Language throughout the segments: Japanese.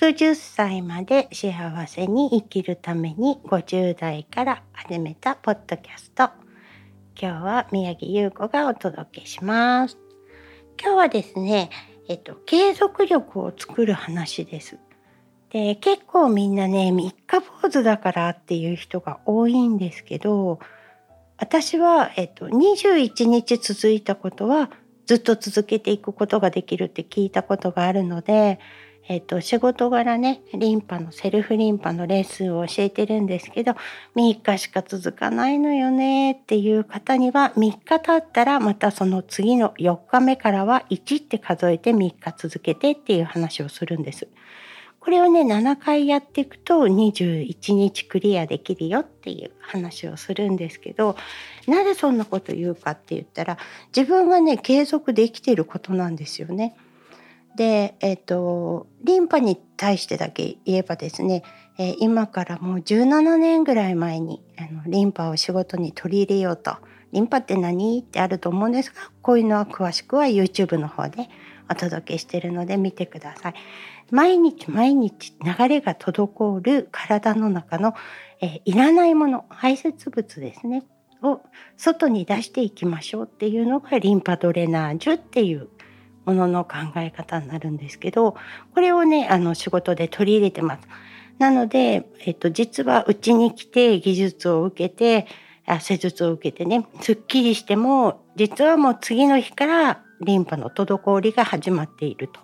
110歳まで幸せに生きるために50代から始めたポッドキャスト。今日は宮城優子がお届けします。今日はですね、えっと、継続力を作る話です。で、結構みんなね、3日坊主だからっていう人が多いんですけど、私は、えっと、21日続いたことはずっと続けていくことができるって聞いたことがあるので、えっと、仕事柄ねリンパのセルフリンパのレッスンを教えてるんですけど3日しか続かないのよねっていう方には3日経ったらまたその次の4日目からは1って数えて3日続けてっていう話をするんです。これをね7回やっていくと21日クリアできるよっていう話をするんですけどなぜそんなこと言うかって言ったら自分がね継続できてることなんですよね。で、えっ、ー、とリンパに対してだけ言えばですね、えー、今からもう17年ぐらい前にあのリンパを仕事に取り入れようとリンパって何？ってあると思うんですがこういうのは詳しくは YouTube の方でお届けしてるので見てください。毎日毎日流れが滞る体の中の、えー、いらないもの排泄物ですねを外に出していきましょうっていうのがリンパドレナージュっていうものの考え方になるんですけどこれをねあの仕事で取り入れてます。なので、えっと、実はうちに来て技術を受けてあ施術を受けてねすっきりしても実はもう次の日からリンパの滞りが始まっていると。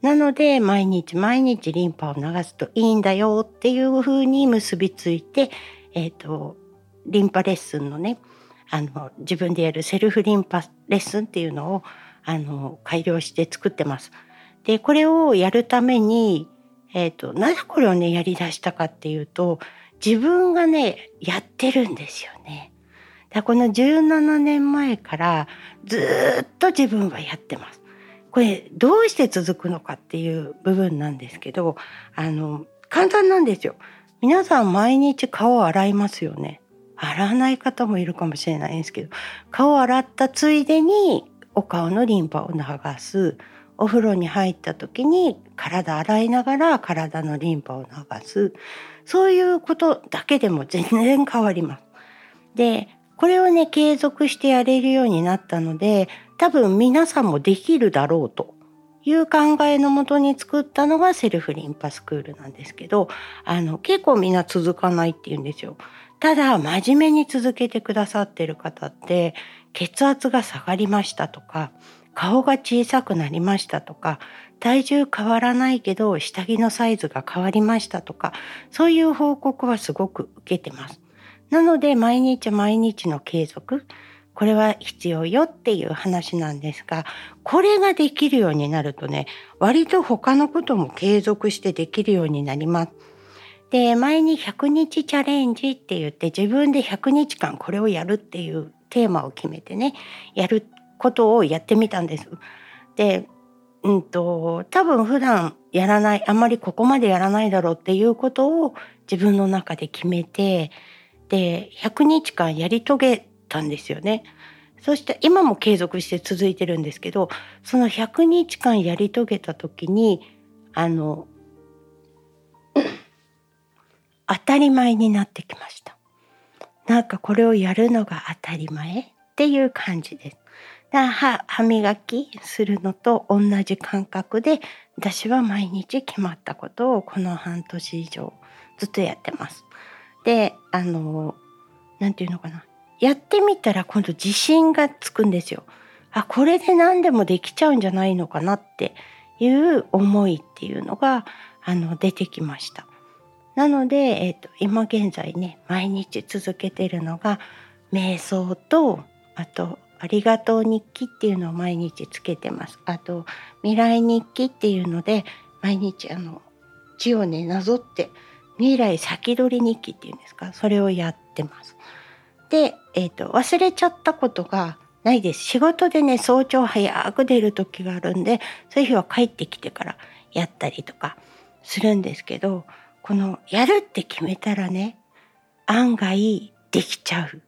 なので毎日毎日リンパを流すといいんだよっていうふうに結びついて、えっ、とリンパレッスンのねあの自分でやるセルフリンパレッスンっていうのをあの改良して作ってます。でこれをやるために、えーと、なぜこれをねやりだしたかっていうと自分がねやってるんですよね。だこの17年前からずっと自分はやってます。これどうして続くのかっていう部分なんですけどあの簡単なんですよ。皆さん毎日顔を洗いますよね。洗わない方もいるかもしれないんですけど顔を洗ったついでにお顔のリンパを流すお風呂に入った時に体洗いながら体のリンパを流すそういうことだけでも全然変わります。でこれをね継続してやれるようになったので多分皆さんもできるだろうという考えのもとに作ったのがセルフリンパスクールなんですけどあの結構みんな続かないって言うんですよ。ただ真面目に続けてくださってる方って血圧が下がりましたとか顔が小さくなりましたとか体重変わらないけど下着のサイズが変わりましたとかそういう報告はすごく受けてます。なので毎日毎日の継続これは必要よっていう話なんですがこれができるようになるとね割と他のことも継続してできるようになります。で前に100日チャレンジって言って自分で100日間これをやるっていうテーマを決めてねやることをやってみたんです。でうんと多分普段やらないあんまりここまでやらないだろうっていうことを自分の中で決めてで100日間やり遂げたんですよね。そして今も継続して続いてるんですけどその100日間やり遂げた時にあの当たり前になってきました。なんかこれをやるのが当たり前っていう感じです。歯歯磨きするのと同じ感覚で私は毎日決まったことをこの半年以上ずっとやってます。であの何て言うのかなやってみたら今度自信がつくんですよ。あこれで何でもできちゃうんじゃないのかなっていう思いっていうのがあの出てきました。なので、えーと、今現在ね毎日続けてるのが瞑想とあとありがとう日記っていうのを毎日つけてます。あと未来日記っていうので毎日あの字をねなぞって未来先取り日記っていうんですか？それをやってます。で、えー、と忘れちゃったことがないです。仕事でね早朝早く出る時があるんでそういう日は帰ってきてからやったりとかするんですけどこのやるって決めたらね案外できちゃう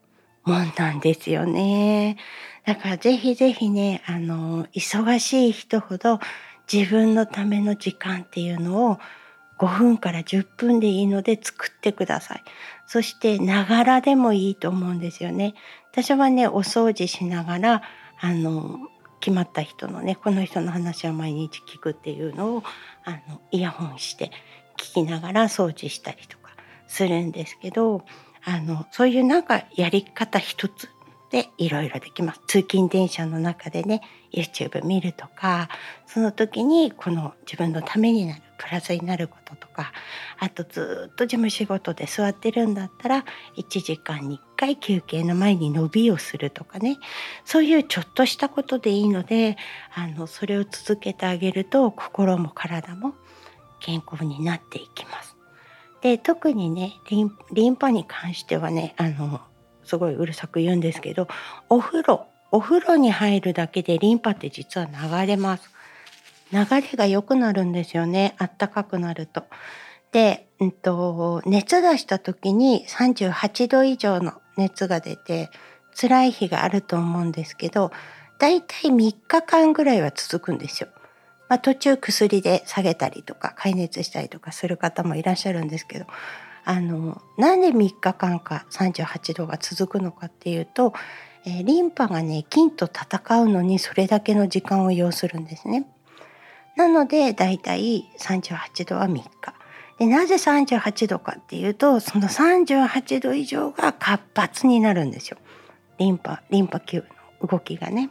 もんなんですよね。だからぜひぜひねあの忙しい人ほど自分のための時間っていうのを5分から10分でいいので作ってください。そしてながらでもいいと思うんですよね。私はねお掃除しながらあの決まった人のねこの人の話を毎日聞くっていうのをあのイヤホンして聞きながら掃除したりとかするんですけどあのそういうなんかやり方一つでいろいろできます。通勤電車の中でね YouTube 見るとかその時にこの自分のためになるプラスになることとかあとずっと事務仕事で座ってるんだったら1時間に1回休憩の前に伸びをするとかねそういうちょっとしたことでいいのであのそれを続けてあげると心も体も健康になっていきます。で特にねリンパに関してはねあのすごいうるさく言うんですけどお風呂お風呂に入るだけでリンパって実は流れます。流れが良くなるんですよねあったかくなると。で、うんと、熱出した時に38度以上の熱が出て辛い日があると思うんですけどだいたい3日間ぐらいは続くんですよ。まあ、途中薬で下げたりとか解熱したりとかする方もいらっしゃるんですけどあのなんで3日間か38度が続くのかっていうと、えー、リンパがね菌と戦うのにそれだけの時間を要するんですね。なのでだいたい38度は3日。でなぜ38度かっていうとその38度以上が活発になるんですよ。リンパリンパ球の動きがね。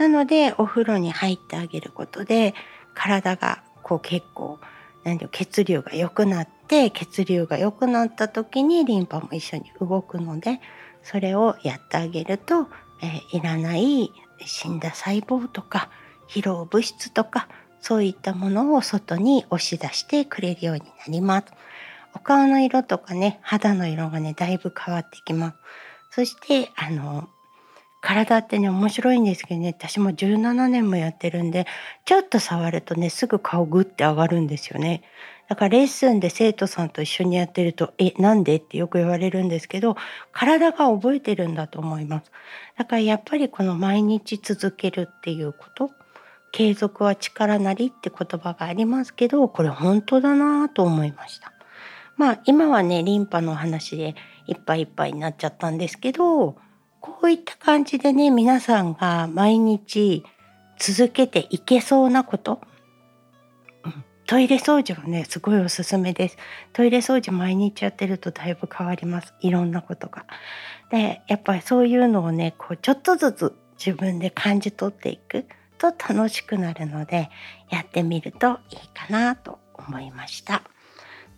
なのでお風呂に入ってあげることで体がこう結構何ていう血流が良くなって血流が良くなった時にリンパも一緒に動くのでそれをやってあげると、えー、いらない死んだ細胞とか疲労物質とかそういったものを外に押し出してくれるようになります。お顔の色とかね肌の色がねだいぶ変わってきます。そしてあの体ってね面白いんですけどね私も17年もやってるんでちょっと触るとねすぐ顔グッて上がるんですよね。だからレッスンで生徒さんと一緒にやってると「えなんで?」ってよく言われるんですけど体が覚えてるんだと思います。だからやっぱりこの毎日続けるっていうこと継続は力なりって言葉がありますけどこれ本当だなぁと思いました。まあ今はねリンパの話でいっぱいいっぱいになっちゃったんですけどこういった感じでね皆さんが毎日続けていけそうなこと、トイレ掃除はねすごいおすすめです。トイレ掃除毎日やってるとだいぶ変わります。いろんなことが。でやっぱりそういうのをねこうちょっとずつ自分で感じ取っていく。と楽しくなるのでやってみるといいかなと思いました。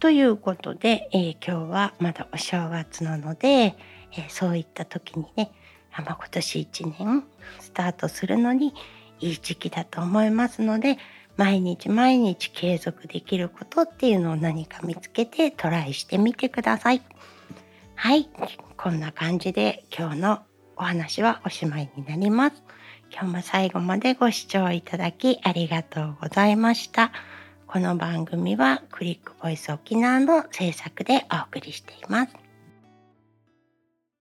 ということで、えー、今日はまだお正月なのでえー、そういった時にね、まあ、今年1年スタートするのにいい時期だと思いますので毎日毎日継続できることっていうのを何か見つけてトライしてみてください。はい、こんな感じで今日のお話はおしまいになります。今日も最後までご視聴いただきありがとうございました。この番組はクリックボイス沖縄の制作でお送りしています。